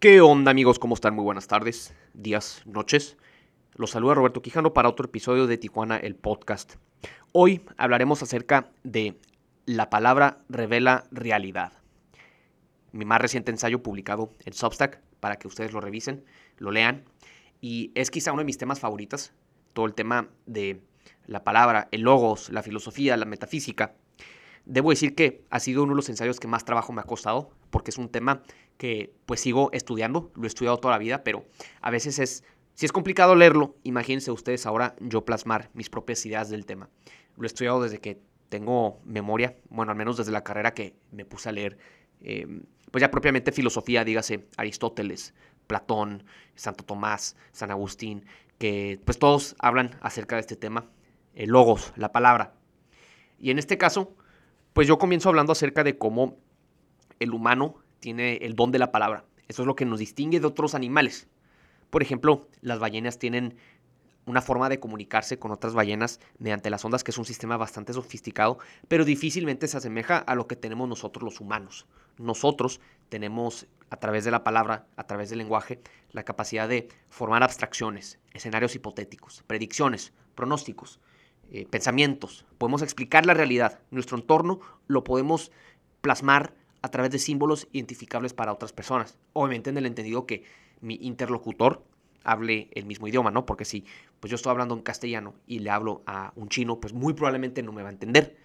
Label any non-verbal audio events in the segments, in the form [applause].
¿Qué onda amigos? ¿Cómo están? Muy buenas tardes, días, noches. Los saluda Roberto Quijano para otro episodio de Tijuana, el podcast. Hoy hablaremos acerca de la palabra revela realidad. Mi más reciente ensayo publicado en Substack para que ustedes lo revisen, lo lean. Y es quizá uno de mis temas favoritos, todo el tema de la palabra, el logos, la filosofía, la metafísica. Debo decir que ha sido uno de los ensayos que más trabajo me ha costado, porque es un tema que pues sigo estudiando, lo he estudiado toda la vida, pero a veces es, si es complicado leerlo, imagínense ustedes ahora yo plasmar mis propias ideas del tema. Lo he estudiado desde que tengo memoria, bueno, al menos desde la carrera que me puse a leer, em, pues ya propiamente filosofía, dígase Aristóteles, Platón, Santo Tomás, San Agustín, que pues todos hablan acerca de este tema, el logos, la palabra. Y en este caso, pues yo comienzo hablando acerca de cómo el humano tiene el don de la palabra. Eso es lo que nos distingue de otros animales. Por ejemplo, las ballenas tienen una forma de comunicarse con otras ballenas mediante las ondas, que es un sistema bastante sofisticado, pero difícilmente se asemeja a lo que tenemos nosotros los humanos. Nosotros tenemos, a través de la palabra, a través del lenguaje, la capacidad de formar abstracciones, escenarios hipotéticos, predicciones, pronósticos, eh, pensamientos. Podemos explicar la realidad. Nuestro entorno lo podemos plasmar a través de símbolos identificables para otras personas. Obviamente en el entendido que mi interlocutor hable el mismo idioma, ¿no? Porque si pues yo estoy hablando en castellano y le hablo a un chino, pues muy probablemente no me va a entender.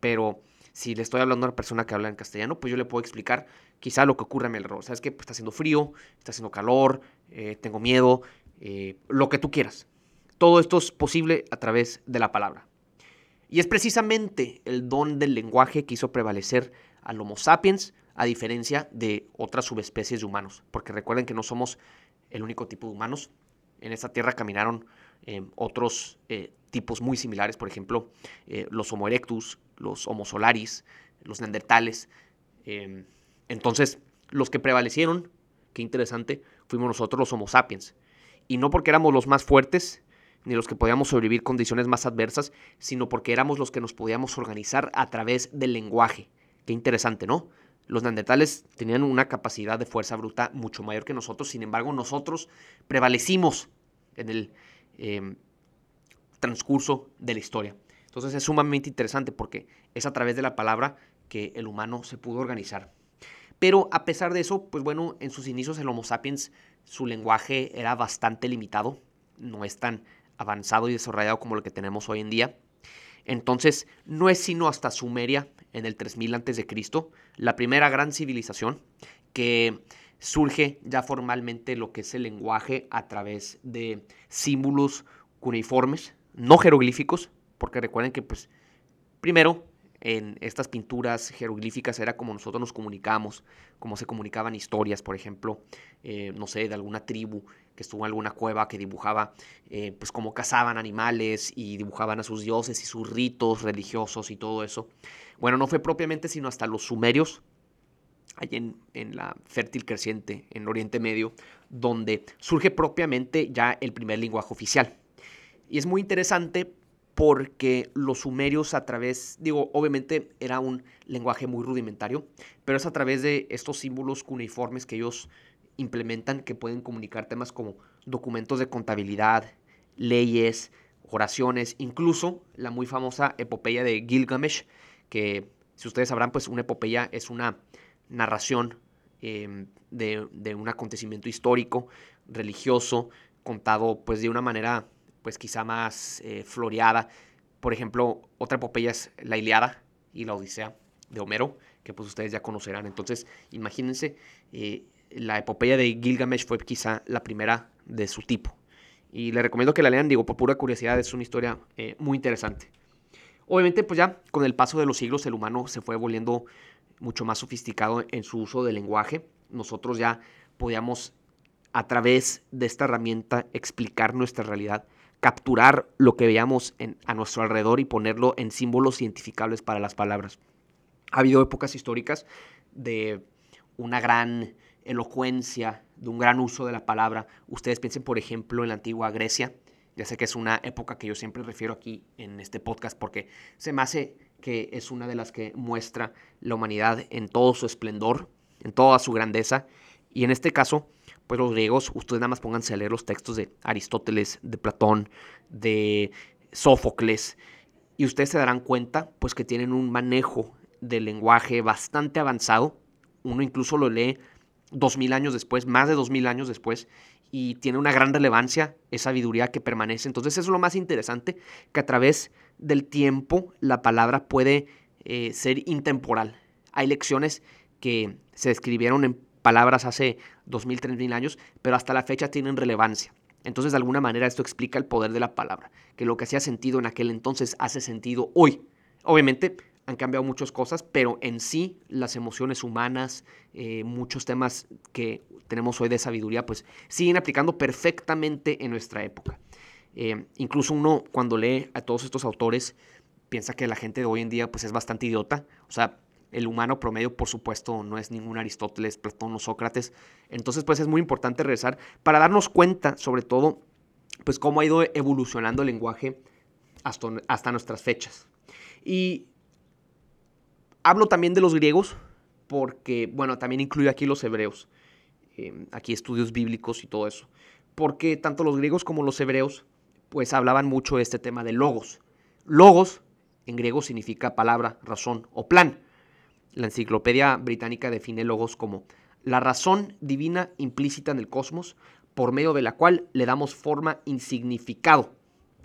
Pero si le estoy hablando a una persona que habla en castellano, pues yo le puedo explicar quizá lo que ocurre a mi alrededor. ¿Sabes qué? Pues está haciendo frío, está haciendo calor, eh, tengo miedo, eh, lo que tú quieras. Todo esto es posible a través de la palabra. Y es precisamente el don del lenguaje que hizo prevalecer al Homo sapiens, a diferencia de otras subespecies de humanos. Porque recuerden que no somos el único tipo de humanos. En esta tierra caminaron eh, otros eh, tipos muy similares, por ejemplo, eh, los Homo erectus, los Homo solaris, los neandertales. Entonces, los que prevalecieron, qué interesante, fuimos nosotros los Homo sapiens. Y no porque éramos los más fuertes, ni los que podíamos sobrevivir condiciones más adversas, sino porque éramos los que nos podíamos organizar a través del lenguaje. Qué interesante, ¿no? Los neandertales tenían una capacidad de fuerza bruta mucho mayor que nosotros, sin embargo nosotros prevalecimos en el em, transcurso de la historia. Entonces es sumamente interesante porque es a través de la palabra que el humano se pudo organizar. Pero a pesar de eso, pues bueno, en sus inicios el Homo sapiens, su lenguaje era bastante limitado, no es tan avanzado y desarrollado como lo que tenemos hoy en día. Entonces, no es sino hasta Sumeria, en el 3000 a.C., la primera gran civilización que surge ya formalmente lo que es el lenguaje a través de símbolos cuneiformes, no jeroglíficos, porque recuerden que, pues, primero, en estas pinturas jeroglíficas era como nosotros nos comunicamos, como se comunicaban historias, por ejemplo, eh, no sé, de alguna tribu que estuvo en alguna cueva que dibujaba eh, pues cómo cazaban animales y dibujaban a sus dioses y sus ritos religiosos y todo eso. Bueno, no fue propiamente sino hasta los sumerios, allí en, en la fértil creciente, en Oriente Medio, donde surge propiamente ya el primer lenguaje oficial. Y es muy interesante porque los sumerios a través, digo, obviamente era un lenguaje muy rudimentario, pero es a través de estos símbolos cuneiformes que ellos implementan que pueden comunicar temas como documentos de contabilidad, leyes, oraciones, incluso la muy famosa epopeya de Gilgamesh, que si ustedes sabrán, pues una epopeya es una narración em, de, un acontecimiento histórico, religioso, contado pues de una manera pues quizá más eh, floreada. Por ejemplo, otra epopeya es la Iliada y la Odisea de Homero, que pues ustedes ya conocerán. Entonces, imagínense eh, la epopeya de Gilgamesh fue quizá la primera de su tipo. Y le recomiendo que la lean, digo, por pura curiosidad, es una historia eh, muy interesante. Obviamente, pues ya con el paso de los siglos el humano se fue volviendo mucho más sofisticado en su uso del lenguaje. Nosotros ya podíamos, a través de esta herramienta, explicar nuestra realidad, capturar lo que veíamos a nuestro alrededor y ponerlo en símbolos identificables para las palabras. Ha habido épocas históricas de una gran elocuencia, de un gran uso de la palabra. Ustedes piensen, por ejemplo, en la antigua Grecia. Ya sé que es una época que yo siempre refiero aquí en este podcast porque se me hace que es una de las que muestra la humanidad en todo su esplendor, en toda su grandeza. Y en este caso, pues los griegos, ustedes nada más pónganse a leer los textos de Aristóteles, de Platón, de Sófocles, y ustedes se darán cuenta pues que tienen un manejo del lenguaje bastante avanzado. Uno incluso lo lee dos mil años después, más de dos mil años después, y tiene una gran relevancia, esa sabiduría que permanece. Entonces es lo más interesante, que a través del tiempo la palabra puede eh, ser intemporal. Hay lecciones que se escribieron en palabras hace dos mil, tres mil años, pero hasta la fecha tienen relevancia. Entonces, de alguna manera, esto explica el poder de la palabra, que lo que hacía sentido en aquel entonces hace sentido hoy. Obviamente, han cambiado muchas cosas, pero en sí las emociones humanas, eh, muchos temas que tenemos hoy de sabiduría, pues siguen aplicando perfectamente en nuestra época. Eh, incluso uno cuando lee a todos estos autores piensa que la gente de hoy en día pues es bastante idiota. O sea, el humano promedio, por supuesto, no es ningún Aristóteles, Platón o Sócrates. Entonces, pues es muy importante regresar para darnos cuenta, sobre todo, pues cómo ha ido evolucionando el lenguaje hasta, hasta nuestras fechas. Y hablo también de los griegos, porque, bueno, también incluyo aquí los hebreos, eh, aquí estudios bíblicos y todo eso. Porque tanto los griegos como los hebreos, pues hablaban mucho de este tema de logos. Logos, en griego, significa palabra, razón o plan. La enciclopedia británica define logos como la razón divina implícita en el cosmos por medio de la cual le damos forma y significado.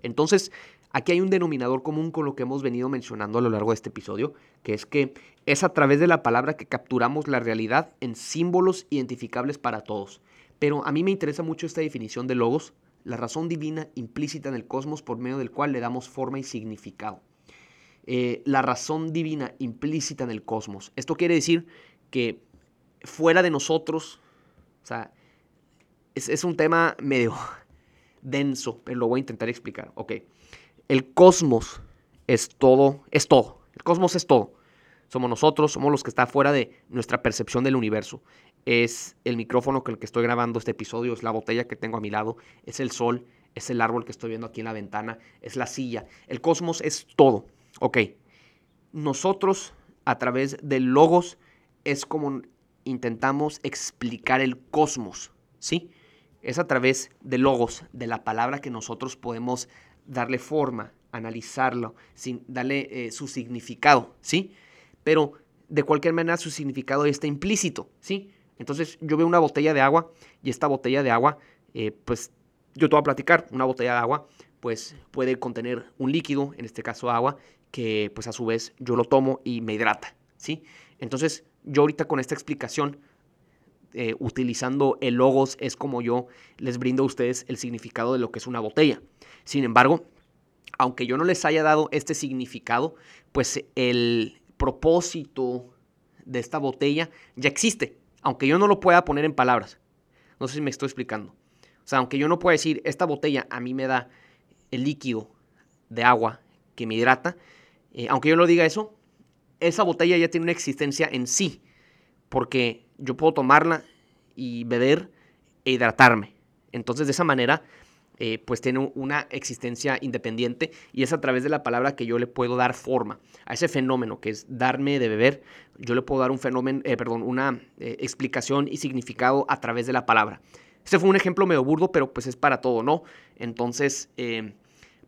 Entonces, aquí hay un denominador común con lo que hemos venido mencionando a lo largo de este episodio, que es que es a través de la palabra que capturamos la realidad en símbolos identificables para todos. Pero a mí me interesa mucho esta definición de logos, la razón divina implícita en el cosmos por medio del cual le damos forma y significado. Eh, la razón divina implícita en el cosmos. Esto quiere decir que fuera de nosotros, o sea, es, un tema medio [laughs] denso, pero lo voy a intentar explicar. Ok, el cosmos es todo, es todo. El cosmos es todo. Somos nosotros, somos los que está fuera de nuestra percepción del universo. Es el micrófono con el que estoy grabando este episodio, es la botella que tengo a mi lado, es el sol, es el árbol que estoy viendo aquí en la ventana, es la silla. El cosmos es todo. Ok, nosotros a través de logos es como intentamos explicar el cosmos, ¿sí? Es a través de logos, de la palabra que nosotros podemos darle forma, analizarlo, sin darle eh, su significado, ¿sí? Pero de cualquier manera su significado está implícito, ¿sí? Entonces yo veo una botella de agua y esta botella de agua, eh, pues yo te voy a platicar, una botella de agua, pues puede contener un líquido, en este caso agua, que pues a su vez yo lo tomo y me hidrata, ¿sí? Entonces yo ahorita con esta explicación, eh, utilizando el logos, es como yo les brindo a ustedes el significado de lo que es una botella. Sin embargo, aunque yo no les haya dado este significado, pues el propósito de esta botella ya existe, aunque yo no lo pueda poner en palabras. No sé si me estoy explicando. O sea, aunque yo no pueda decir, esta botella a mí me da el líquido de agua que me hidrata, eh, aunque yo lo diga eso, esa botella ya tiene una existencia en sí, porque yo puedo tomarla y beber e hidratarme. Entonces de esa manera, eh, pues tiene una existencia independiente y es a través de la palabra que yo le puedo dar forma a ese fenómeno que es darme de beber. Yo le puedo dar un fenómeno, eh, perdón, una explicación y significado a través de la palabra. Este fue un ejemplo medio burdo, pero pues es para todo, ¿no? Entonces,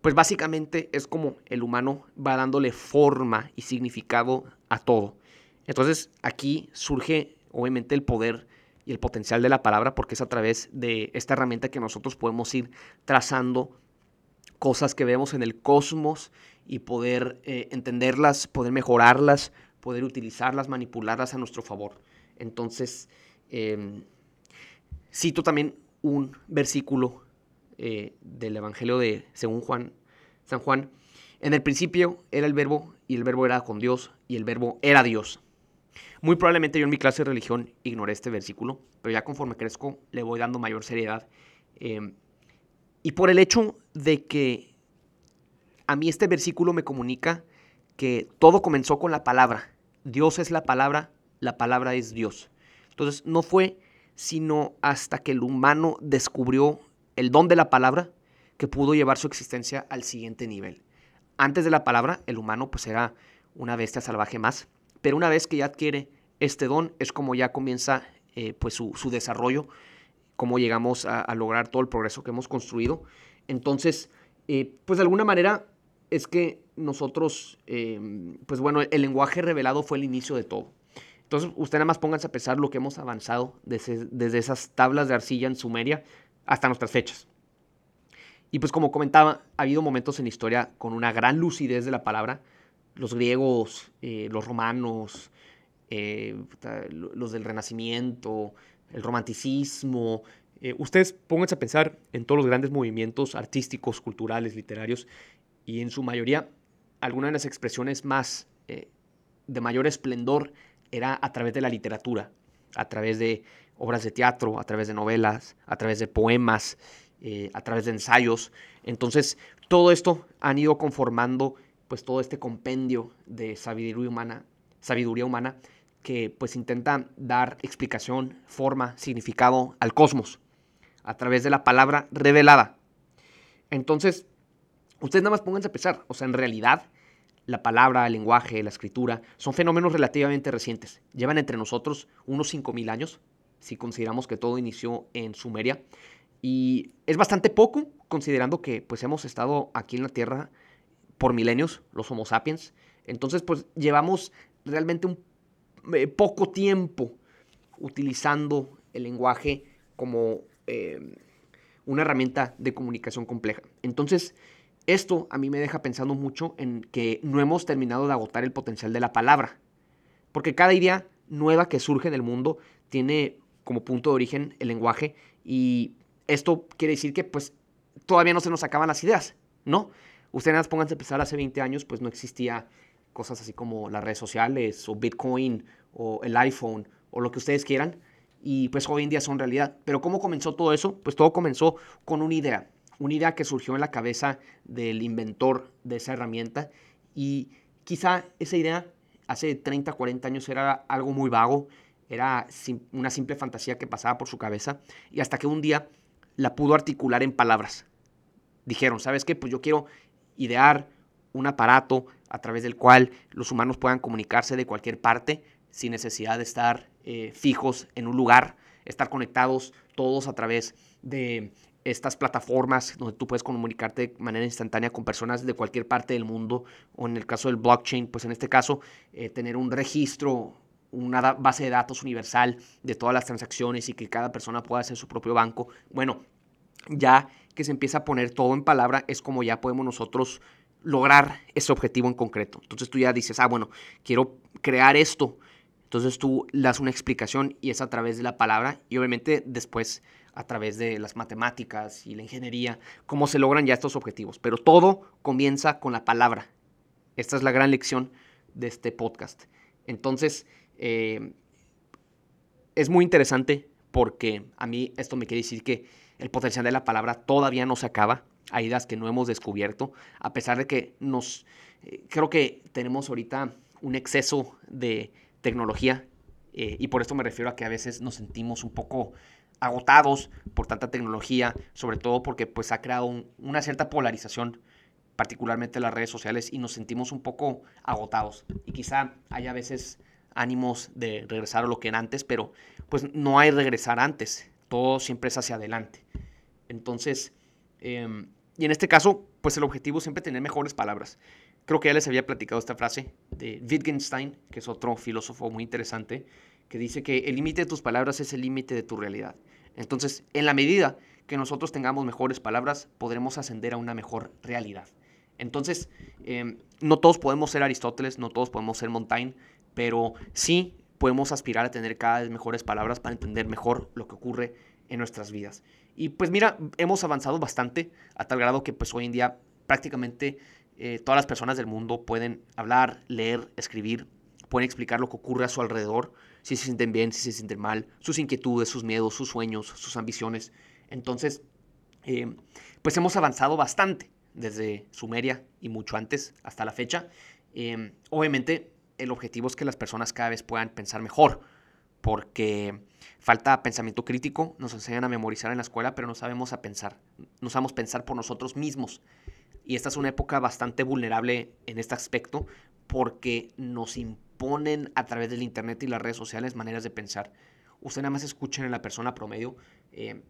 pues básicamente es como el humano va dándole forma y significado a todo. Entonces aquí surge obviamente el poder y el potencial de la palabra porque es a través de esta herramienta que nosotros podemos ir trazando cosas que vemos en el cosmos y poder eh, entenderlas, poder mejorarlas, poder utilizarlas, manipularlas a nuestro favor. Entonces, em, cito también un versículo eh, del Evangelio de según Juan, San Juan. En el principio era el verbo y el verbo era con Dios y el verbo era Dios. Muy probablemente yo en mi clase de religión ignoré este versículo, pero ya conforme crezco le voy dando mayor seriedad. Em, y por el hecho de que a mí este versículo me comunica que todo comenzó con la palabra. Dios es la palabra, la palabra es Dios. Entonces no fue sino hasta que el humano descubrió el don de la palabra que pudo llevar su existencia al siguiente nivel. Antes de la palabra, el humano pues era una bestia salvaje más, pero una vez que ya adquiere este don es como ya comienza eh, pues su, desarrollo cómo llegamos a, lograr todo el progreso que hemos construido. Entonces, eh, pues de alguna manera es que nosotros, em, pues bueno, el, lenguaje revelado fue el inicio de todo. Entonces, usted nada más pónganse a pesar lo que hemos avanzado desde, desde esas tablas de arcilla en Sumeria hasta nuestras fechas. Y pues como comentaba, ha habido momentos en la historia con una gran lucidez de la palabra. Los griegos, eh, los romanos, eh, los del Renacimiento, el romanticismo. Eh, ustedes pónganse a pensar en todos los grandes movimientos artísticos, culturales, literarios, y en su mayoría, alguna de las expresiones más de mayor esplendor era a través de la literatura, a través de obras de teatro, a través de novelas, a través de poemas, a través de ensayos. Entonces, todo esto han ido conformando pues todo este compendio de sabiduría humana, sabiduría humana que pues intenta dar explicación, forma, significado al cosmos a través de la palabra revelada. Entonces, ustedes nada más pónganse a pensar, o sea, en realidad la palabra, el lenguaje, la escritura son fenómenos relativamente recientes. Llevan entre nosotros unos 5.000 años, si consideramos que todo inició en Sumeria. Y es bastante poco, considerando que pues hemos estado aquí en la Tierra por milenios, los Homo sapiens. Entonces, pues llevamos realmente un eh, poco tiempo utilizando el lenguaje como eh, una herramienta de comunicación compleja. Entonces, esto a mí me deja pensando mucho en que no hemos terminado de agotar el potencial de la palabra. Porque cada idea nueva que surge en el mundo tiene como punto de origen el lenguaje y esto quiere decir que pues todavía no se nos acaban las ideas, ¿no? Ustedes nada pónganse a pensar, hace 20 años pues no existía cosas así como las redes sociales o Bitcoin o el iPhone o lo que ustedes quieran y pues hoy en día son realidad. Pero ¿cómo comenzó todo eso? Pues todo comenzó con una idea, una idea que surgió en la cabeza del inventor de esa herramienta y quizá esa idea hace 30, 40 años era algo muy vago, era una simple fantasía que pasaba por su cabeza y hasta que un día la pudo articular en palabras. Dijeron, ¿sabes qué? Pues yo quiero idear un aparato a través del cual los humanos puedan comunicarse de cualquier parte sin necesidad de estar eh, fijos en un lugar, estar conectados todos a través de estas plataformas donde tú puedes comunicarte de manera instantánea con personas de cualquier parte del mundo, o en el caso del blockchain, pues en este caso, eh, tener un registro, una base de datos universal de todas las transacciones y que cada persona pueda hacer su propio banco. Bueno, ya que se empieza a poner todo en palabra, es como ya podemos nosotros lograr ese objetivo en concreto. Entonces tú ya dices, ah, bueno, quiero crear esto. Entonces tú le das una explicación y es a través de la palabra y obviamente después a través de las matemáticas y la ingeniería, cómo se logran ya estos objetivos. Pero todo comienza con la palabra. Esta es la gran lección de este podcast. Entonces, eh, es muy interesante porque a mí esto me quiere decir que el potencial de la palabra todavía no se acaba. Hay ideas que no hemos descubierto, a pesar de que nos... Eh, creo que tenemos ahorita un exceso de tecnología eh, y por esto me refiero a que a veces nos sentimos un poco agotados por tanta tecnología, sobre todo porque pues ha creado una cierta polarización, particularmente en las redes sociales, y nos sentimos un poco agotados. Y quizá haya veces ánimos de regresar a lo que era antes, pero pues no hay regresar antes, todo siempre es hacia adelante. Entonces, em, y en este caso, pues el objetivo es siempre tener mejores palabras. Creo que ya les había platicado esta frase de Wittgenstein, que es otro filósofo muy interesante, que dice que el límite de tus palabras es el límite de tu realidad. Entonces, en la medida que nosotros tengamos mejores palabras, podremos ascender a una mejor realidad. Entonces, em, no todos podemos ser Aristóteles, no todos podemos ser Montaigne, pero sí podemos aspirar a tener cada vez mejores palabras para entender mejor lo que ocurre en nuestras vidas. Y pues mira, hemos avanzado bastante a tal grado que pues hoy en día prácticamente eh, todas las personas del mundo pueden hablar, leer, escribir, pueden explicar lo que ocurre a su alrededor, si se sienten bien, si se sienten mal, sus inquietudes, sus miedos, sus sueños, sus ambiciones. Entonces, eh, pues hemos avanzado bastante desde Sumeria y mucho antes hasta la fecha. Eh, obviamente, el objetivo es que las personas cada vez puedan pensar mejor, porque falta pensamiento crítico, nos enseñan a memorizar en la escuela, pero no sabemos a pensar, no sabemos pensar por nosotros mismos. Y esta es una época bastante vulnerable en este aspecto porque nos imponen a través del Internet y las redes sociales maneras de pensar. usted nada más escuchen a la persona promedio, eh,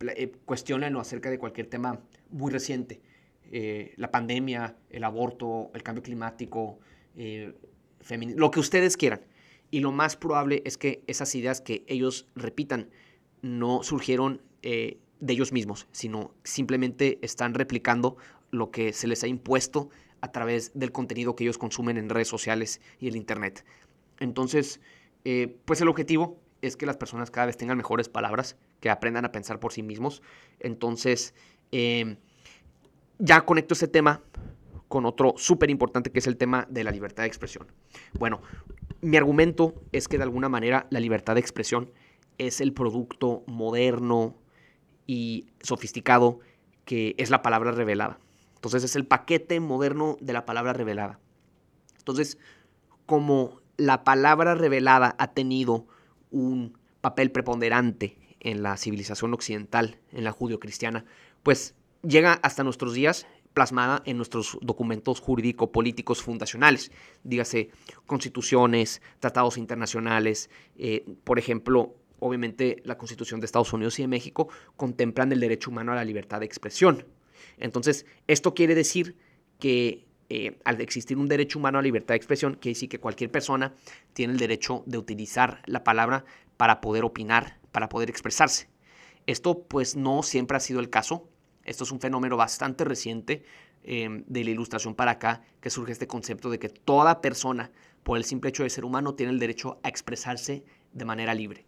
eh, cuestionenlo acerca de cualquier tema muy reciente. Eh, la pandemia, el aborto, el cambio climático, lo que ustedes quieran. Y lo más probable es que esas ideas que ellos repitan no surgieron de ellos mismos, sino simplemente están replicando lo que se les ha impuesto a través del contenido que ellos consumen en redes sociales y el Internet. Entonces, pues el objetivo es que las personas cada vez tengan mejores palabras, que aprendan a pensar por sí mismos. Entonces, em, ya conecto ese tema con otro súper importante que es el tema de la libertad de expresión. Bueno, mi argumento es que de alguna manera la libertad de expresión es el producto moderno y sofisticado que es la palabra revelada. Entonces es el paquete moderno de la palabra revelada. Entonces, como la palabra revelada ha tenido un papel preponderante en la civilización occidental, en la judio-cristiana, pues llega hasta nuestros días plasmada en nuestros documentos jurídico-políticos fundacionales, dígase constituciones, tratados internacionales, eh, por ejemplo, obviamente la Constitución de Estados Unidos y de México contemplan el derecho humano a la libertad de expresión. Entonces, esto quiere decir que eh, al existir un derecho humano a libertad de expresión, quiere decir que cualquier persona tiene el derecho de utilizar la palabra para poder opinar, para poder expresarse. Esto pues no siempre ha sido el caso. Esto es un fenómeno bastante reciente em, de la ilustración para acá, que surge este concepto de que toda persona, por el simple hecho de ser humano, tiene el derecho a expresarse de manera libre.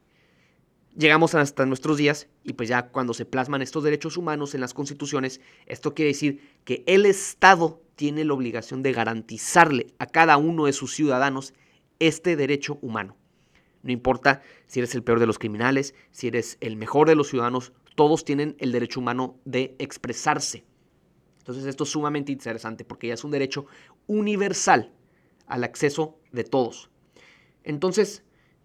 Llegamos hasta nuestros días y pues ya cuando se plasman estos derechos humanos en las constituciones, esto quiere decir que el Estado tiene la obligación de garantizarle a cada uno de sus ciudadanos este derecho humano. No importa si eres el peor de los criminales, si eres el mejor de los ciudadanos, todos tienen el derecho humano de expresarse. Entonces esto es sumamente interesante porque ya es un derecho universal al acceso de todos. Entonces,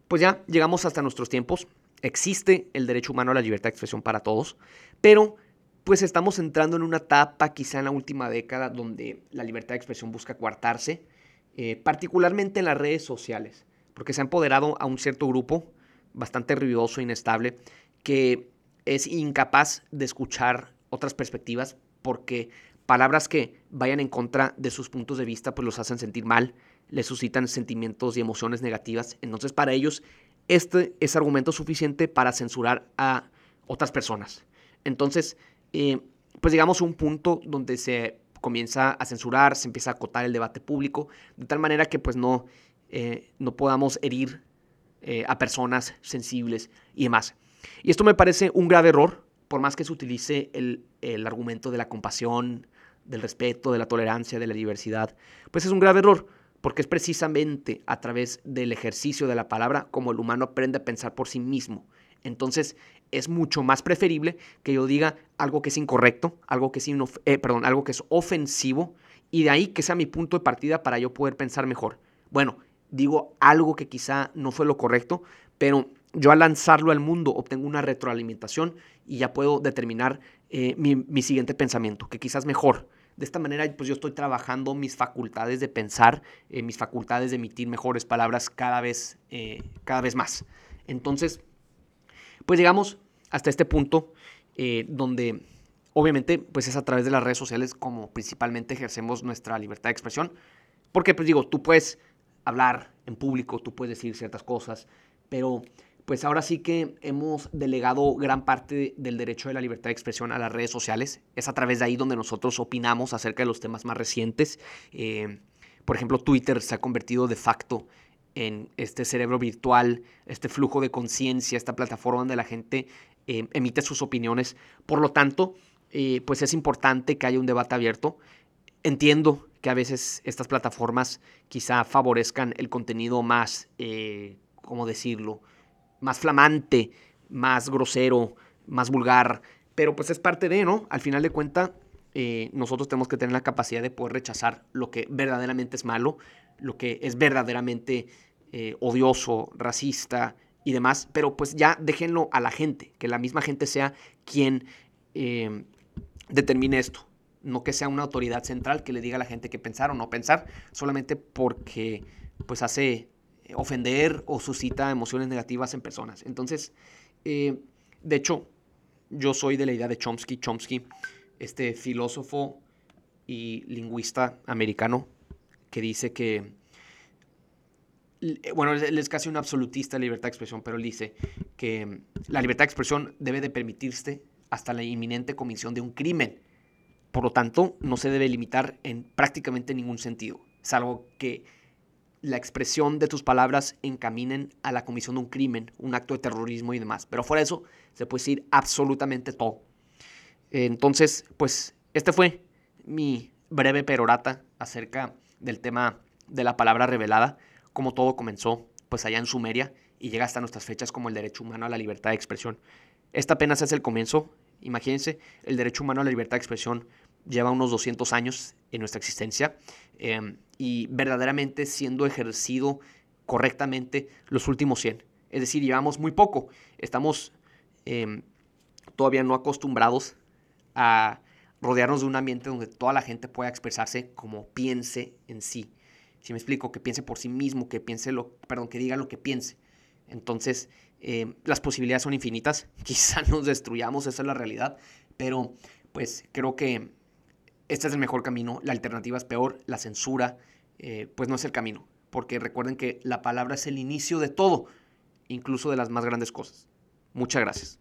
pues ya llegamos hasta nuestros tiempos existe el derecho humano a la libertad de expresión para todos, pero pues estamos entrando en una etapa quizá en la última década donde la libertad de expresión busca coartarse, eh, particularmente en las redes sociales, porque se ha empoderado a un cierto grupo bastante ruidoso, inestable, que es incapaz de escuchar otras perspectivas porque palabras que vayan en contra de sus puntos de vista pues los hacen sentir mal, les suscitan sentimientos y emociones negativas. Entonces para ellos este es argumento suficiente para censurar a otras personas. Entonces, eh, pues llegamos a un punto donde se comienza a censurar, se empieza a acotar el debate público, de tal manera que pues no, eh, no podamos herir eh, a personas sensibles y demás. Y esto me parece un grave error, por más que se utilice el, el argumento de la compasión, del respeto, de la tolerancia, de la diversidad, pues es un grave error porque es precisamente a través del ejercicio de la palabra como el humano aprende a pensar por sí mismo. Entonces es mucho más preferible que yo diga algo que es incorrecto, algo que es, eh, perdón, algo que es ofensivo, y de ahí que sea mi punto de partida para yo poder pensar mejor. Bueno, digo algo que quizá no fue lo correcto, pero yo al lanzarlo al mundo obtengo una retroalimentación y ya puedo determinar eh, mi, siguiente pensamiento, que quizás mejor. De esta manera, pues yo estoy trabajando mis facultades de pensar, eh, mis facultades de emitir mejores palabras cada vez, eh, cada vez más. Entonces, pues llegamos hasta este punto donde obviamente pues es a través de las redes sociales como principalmente ejercemos nuestra libertad de expresión. Porque pues digo, tú puedes hablar en público, tú puedes decir ciertas cosas, pero pues ahora sí que hemos delegado gran parte del derecho de la libertad de expresión a las redes sociales. Es a través de ahí donde nosotros opinamos acerca de los temas más recientes. Eh, por ejemplo, Twitter se ha convertido de facto en este cerebro virtual, este flujo de conciencia, esta plataforma donde la gente eh, emite sus opiniones. Por lo tanto, eh, pues es importante que haya un debate abierto. Entiendo que a veces estas plataformas quizá favorezcan el contenido más, ¿cómo decirlo?, más flamante, más grosero, más vulgar, pero pues es parte de, ¿no? Al final de cuentas, eh, nosotros tenemos que tener la capacidad de poder rechazar lo que verdaderamente es malo, lo que es verdaderamente eh, odioso, racista y demás, pero pues ya déjenlo a la gente, que la misma gente sea quien eh, determine esto, no que sea una autoridad central que le diga a la gente qué pensar o no pensar, solamente porque pues hace ofender o suscita emociones negativas en personas. Entonces, eh, de hecho, yo soy de la idea de Chomsky. Chomsky, este filósofo y lingüista americano, que dice que, bueno, él es casi un absolutista de libertad de expresión, pero él dice que la libertad de expresión debe de permitirse hasta la inminente comisión de un crimen. Por lo tanto, no se debe limitar en prácticamente ningún sentido, salvo que la expresión de tus palabras encaminen a la comisión de un crimen, un acto de terrorismo y demás. Pero fuera de eso, se puede decir absolutamente todo. Entonces, pues, este fue mi breve perorata acerca del tema de la palabra revelada, como todo comenzó, pues allá en Sumeria y llega hasta nuestras fechas como el derecho humano a la libertad de expresión. Esta apenas es el comienzo. Imagínense, el derecho humano a la libertad de expresión lleva unos 200 años en nuestra existencia. Em, y verdaderamente siendo ejercido correctamente los últimos 100. Es decir, llevamos muy poco. Estamos em, todavía no acostumbrados a rodearnos de un ambiente donde toda la gente pueda expresarse como piense en sí. Si me explico, que piense por sí mismo, que piense lo, perdón, que diga lo que piense. Entonces, em, las posibilidades son infinitas. [laughs] Quizá nos destruyamos, esa es la realidad. Pero, pues, creo que este es el mejor camino. La alternativa es peor, la censura, eh, pues no es el camino. Porque recuerden que la palabra es el inicio de todo, incluso de las más grandes cosas. Muchas gracias.